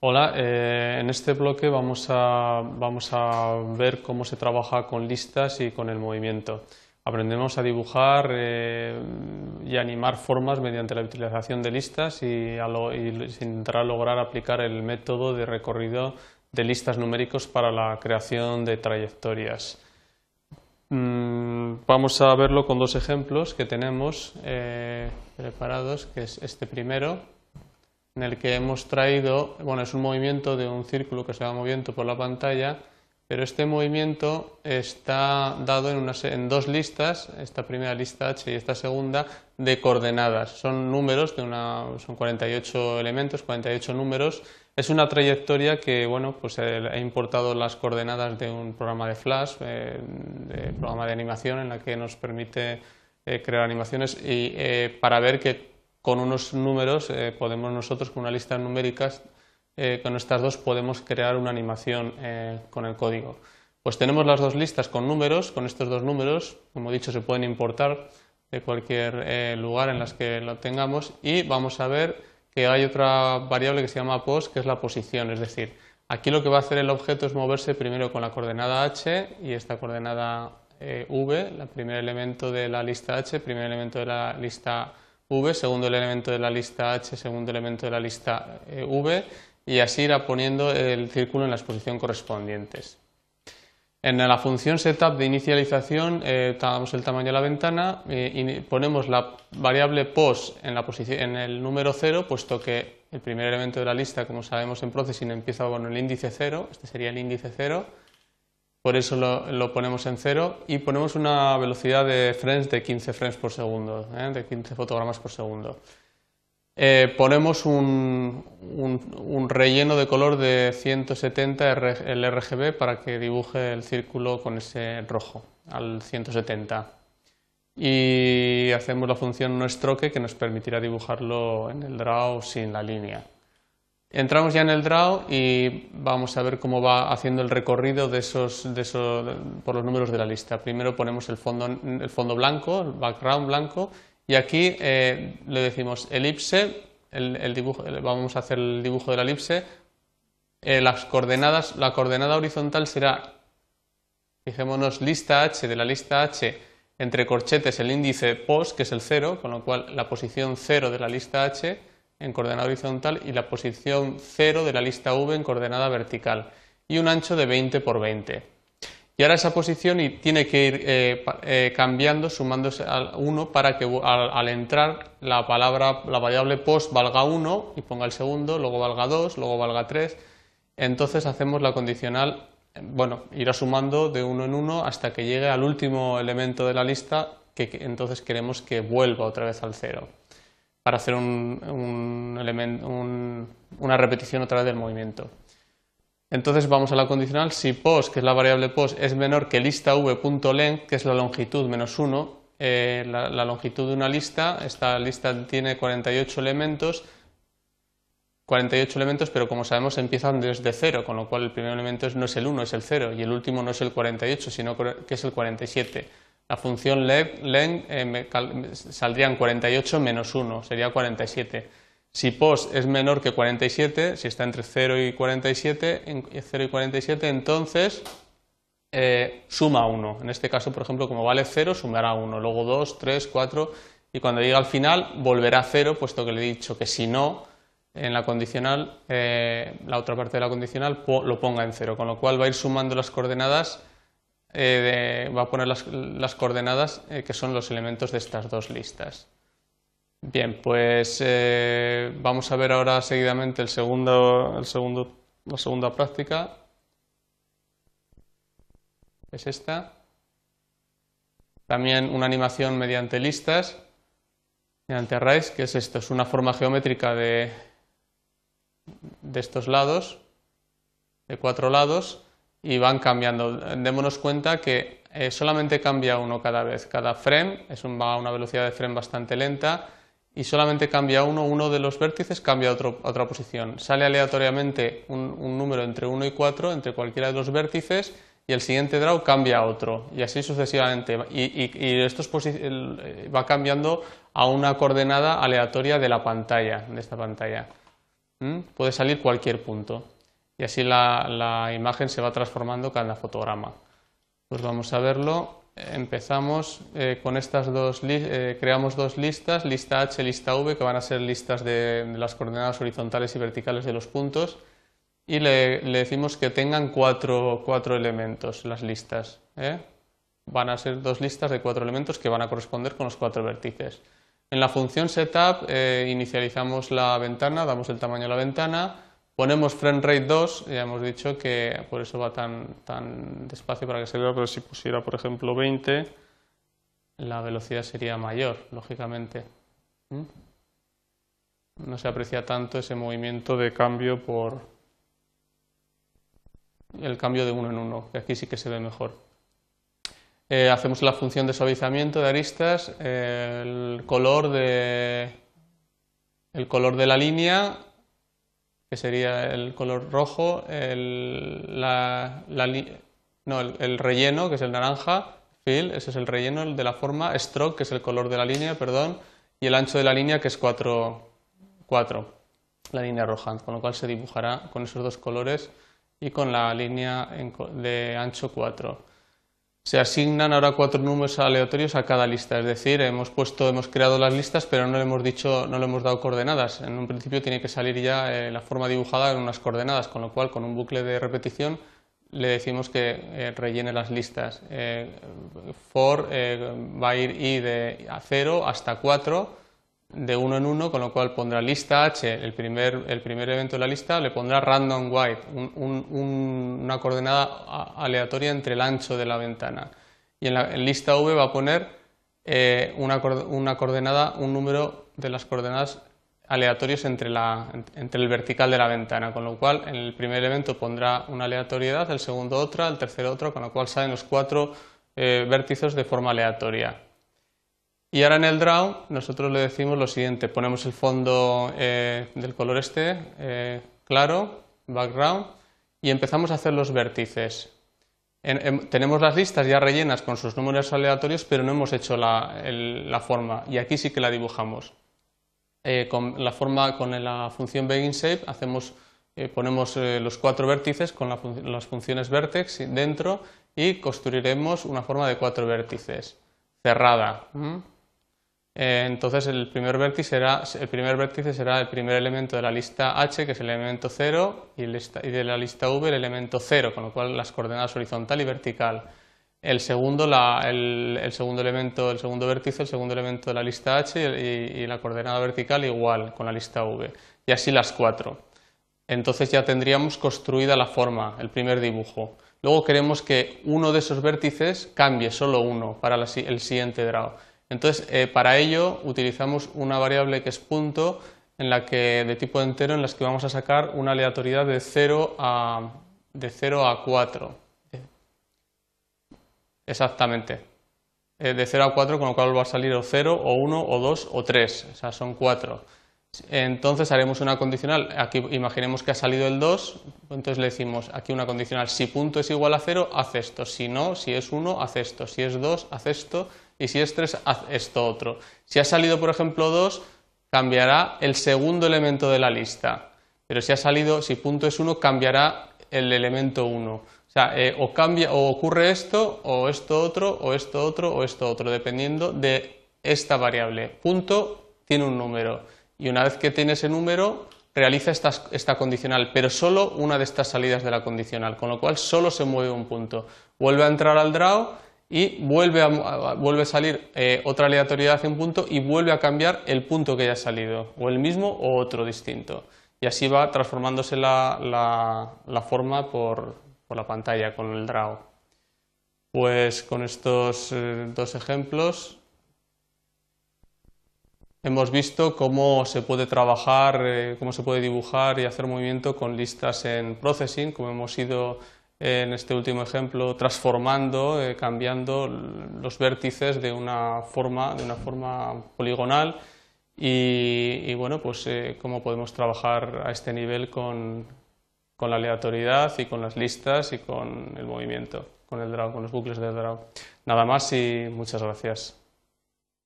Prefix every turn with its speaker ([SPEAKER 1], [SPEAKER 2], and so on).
[SPEAKER 1] Hola, eh, en este bloque vamos a, vamos a, ver cómo se trabaja con listas y con el movimiento. Aprendemos a dibujar eh, y animar formas mediante la utilización de listas y, a intentar lograr aplicar el método de recorrido de listas numéricos para la creación de trayectorias. Mm, vamos a verlo con dos ejemplos que tenemos eh, preparados, que es este primero, en el que hemos traído, bueno, es un movimiento de un círculo que se va moviendo por la pantalla, pero este movimiento está dado en, en dos listas, esta primera lista H y esta segunda, de coordenadas. Son números, de una, son 48 elementos, 48 números, es una trayectoria que, bueno, pues eh, he importado las coordenadas de un programa de Flash, eh, de programa de animación en la que nos permite eh, crear animaciones y para ver que con unos números podemos nosotros, con una lista numéricas, con estas dos podemos crear una animación con el código. Pues tenemos las dos listas con números, con estos dos números, como he dicho, se pueden importar de cualquier lugar en las que lo tengamos y vamos a ver que hay otra variable que se llama pos, que es la posición, es decir, aquí lo que va a hacer el objeto es moverse primero con la coordenada h y esta coordenada eh, v, el primer elemento de la lista h, primer elemento de la lista v, segundo elemento de la lista h, segundo elemento de la lista eh, v, y así irá poniendo el círculo en la exposición correspondientes. En la función setup de inicialización eh, damos el tamaño de la ventana eh, y ponemos la variable pos en, la posición, en el número 0, puesto que el primer elemento de la lista, como sabemos en Processing, empieza con el índice 0, este sería el índice 0, por eso lo, ponemos en 0 y ponemos una velocidad de frames de 15 frames por segundo, eh, de 15 fotogramas por segundo. Eh, ponemos un, relleno de color de 170 el RGB para que dibuje el círculo con ese rojo al 170 y hacemos la función noStroke que nos permitirá dibujarlo en el draw sin la línea. Entramos ya en el draw y vamos a ver cómo va haciendo el recorrido de esos, por los números de la lista. Primero ponemos el fondo, blanco, el background blanco y aquí eh, le decimos elipse, vamos a hacer el dibujo de la elipse. Eh, las coordenadas, la coordenada horizontal será, fijémonos, lista h de la lista h entre corchetes el índice pos, que es el 0, con lo cual la posición 0 de la lista h en coordenada horizontal y la posición 0 de la lista v en coordenada vertical y un ancho de 20 por 20. Y ahora esa posición tiene que ir eh, eh, cambiando, sumándose al 1 para que al, entrar la palabra, la variable post valga 1 y ponga el segundo, luego valga 2, luego valga 3. Entonces hacemos la condicional, bueno, irá sumando de uno en uno hasta que llegue al último elemento de la lista que, entonces queremos que vuelva otra vez al 0 para hacer un, una repetición otra vez del movimiento. Entonces vamos a la condicional, si pos, que es la variable pos, es menor que lista v.length, que es la longitud menos 1, eh, la, longitud de una lista, esta lista tiene 48 elementos, 48 elementos, pero como sabemos empiezan desde 0, con lo cual el primer elemento no es el 1, es el 0, y el último no es el 48, sino que es el 47. La función len eh, saldrían 48 menos 1, sería 47. Si pos es menor que 47, si está entre 0 y 47, 0 y 47 entonces eh, suma 1. En este caso, por ejemplo, como vale 0, sumará 1, luego 2, 3, 4 y cuando llegue al final volverá a 0, puesto que le he dicho que si no, en la condicional, eh, la otra parte de la condicional lo ponga en 0, con lo cual va a ir sumando las coordenadas, eh, va a poner las coordenadas que son los elementos de estas dos listas. Bien, pues eh, vamos a ver ahora seguidamente el segundo, el segundo, la segunda práctica. Es esta. También una animación mediante listas, mediante arrays, que es esto, es una forma geométrica de, de estos lados, de cuatro lados, y van cambiando. Démonos cuenta que eh, solamente cambia uno cada vez. Cada frame es va a una velocidad de frame bastante lenta y solamente cambia uno, uno de los vértices cambia a, otra posición. Sale aleatoriamente un, número entre 1 y 4 entre cualquiera de los vértices y el siguiente draw cambia a otro y así sucesivamente. Y, esto va cambiando a una coordenada aleatoria de la pantalla, de esta pantalla. puede salir cualquier punto y así la, imagen se va transformando cada fotograma. Pues vamos a verlo. Empezamos eh, con estas dos, eh, creamos dos listas, lista H, lista V, que van a ser listas de, las coordenadas horizontales y verticales de los puntos y le, decimos que tengan cuatro, elementos las listas. ¿eh? Van a ser dos listas de cuatro elementos que van a corresponder con los cuatro vértices. En la función setup inicializamos la ventana, damos el tamaño a la ventana, Ponemos frame rate 2, ya hemos dicho que por eso va tan, tan despacio para que se vea, pero si pusiera, por ejemplo, 20, la velocidad sería mayor, lógicamente. ¿Mm? No se aprecia tanto ese movimiento de cambio por el cambio de uno en uno, que aquí sí que se ve mejor. Eh, hacemos la función de suavizamiento de aristas, el color de el color de la línea que sería el color rojo, el, no, el, relleno, que es el naranja, fill, ese es el relleno de la forma, stroke, que es el color de la línea, perdón, y el ancho de la línea, que es 4, 4 la línea roja, con lo cual se dibujará con esos dos colores y con la línea de ancho 4 se asignan ahora cuatro números aleatorios a cada lista, es decir, hemos puesto, hemos creado las listas, pero no le hemos dicho, no le hemos dado coordenadas. En un principio tiene que salir ya eh, la forma dibujada en unas coordenadas, con lo cual con un bucle de repetición le decimos que eh, rellene las listas. Eh, for va a ir i de 0 hasta 4 de uno en uno, con lo cual pondrá lista H, el primer, el primer evento de la lista, le pondrá random white, una coordenada aleatoria entre el ancho de la ventana. Y en la lista V va a poner eh, una, coordenada, un número de las coordenadas aleatorios entre, la, entre el vertical de la ventana, con lo cual en el primer evento pondrá una aleatoriedad, el segundo otra, el tercero otra, con lo cual salen los cuatro eh, vértices de forma aleatoria. Y ahora en el draw nosotros le decimos lo siguiente, ponemos el fondo eh, del color este, eh, claro, background, y empezamos a hacer los vértices. tenemos las listas ya rellenas con sus números aleatorios, pero no hemos hecho la, forma, y aquí sí que la dibujamos. Eh, con la forma, con la función BeginShape, hacemos, ponemos los cuatro vértices con las funciones vertex dentro y construiremos una forma de cuatro vértices, cerrada. Entonces el primer, vértice será, el primer vértice será el primer elemento de la lista H, que es el elemento 0, y, de la lista V el elemento 0, con lo cual las coordenadas horizontal y vertical. El segundo, el, segundo elemento, el segundo vértice, el segundo elemento de la lista H y, la coordenada vertical igual con la lista V. Y así las cuatro. Entonces ya tendríamos construida la forma, el primer dibujo. Luego queremos que uno de esos vértices cambie, solo uno, para el siguiente draw. Entonces, eh, para ello utilizamos una variable que es punto en la que, de tipo entero en la que vamos a sacar una aleatoriedad de 0 a, de 0 a 4. Exactamente. Eh, de 0 a 4, con lo cual va a salir o 0, o 1, o 2, o 3. O sea, son 4. Entonces haremos una condicional. Aquí imaginemos que ha salido el 2, entonces le decimos aquí una condicional. Si punto es igual a 0, haz esto. Si no, si es 1, haz esto. Si es 2, haz esto y si es 3, haz esto otro. Si ha salido, por ejemplo, 2, cambiará el segundo elemento de la lista. Pero si ha salido, si punto es 1, cambiará el elemento 1. O sea, eh, o, cambia, o ocurre esto, o esto otro, o esto otro, o esto otro, dependiendo de esta variable. Punto tiene un número. Y una vez que tiene ese número, realiza esta, esta, condicional, pero solo una de estas salidas de la condicional, con lo cual solo se mueve un punto. Vuelve a entrar al draw y vuelve a, vuelve a salir eh, otra aleatoriedad un punto y vuelve a cambiar el punto que haya salido, o el mismo o otro distinto. Y así va transformándose la, la, forma por, por, la pantalla con el draw. Pues con estos eh, dos ejemplos hemos visto cómo se puede trabajar, eh, cómo se puede dibujar y hacer movimiento con listas en processing, como hemos ido en este último ejemplo transformando, eh, cambiando los vértices de una forma, de una forma poligonal y, bueno, pues eh, cómo podemos trabajar a este nivel con, con, la aleatoriedad y con las listas y con el movimiento, con el draw, con los bucles de draw. Nada más y muchas gracias.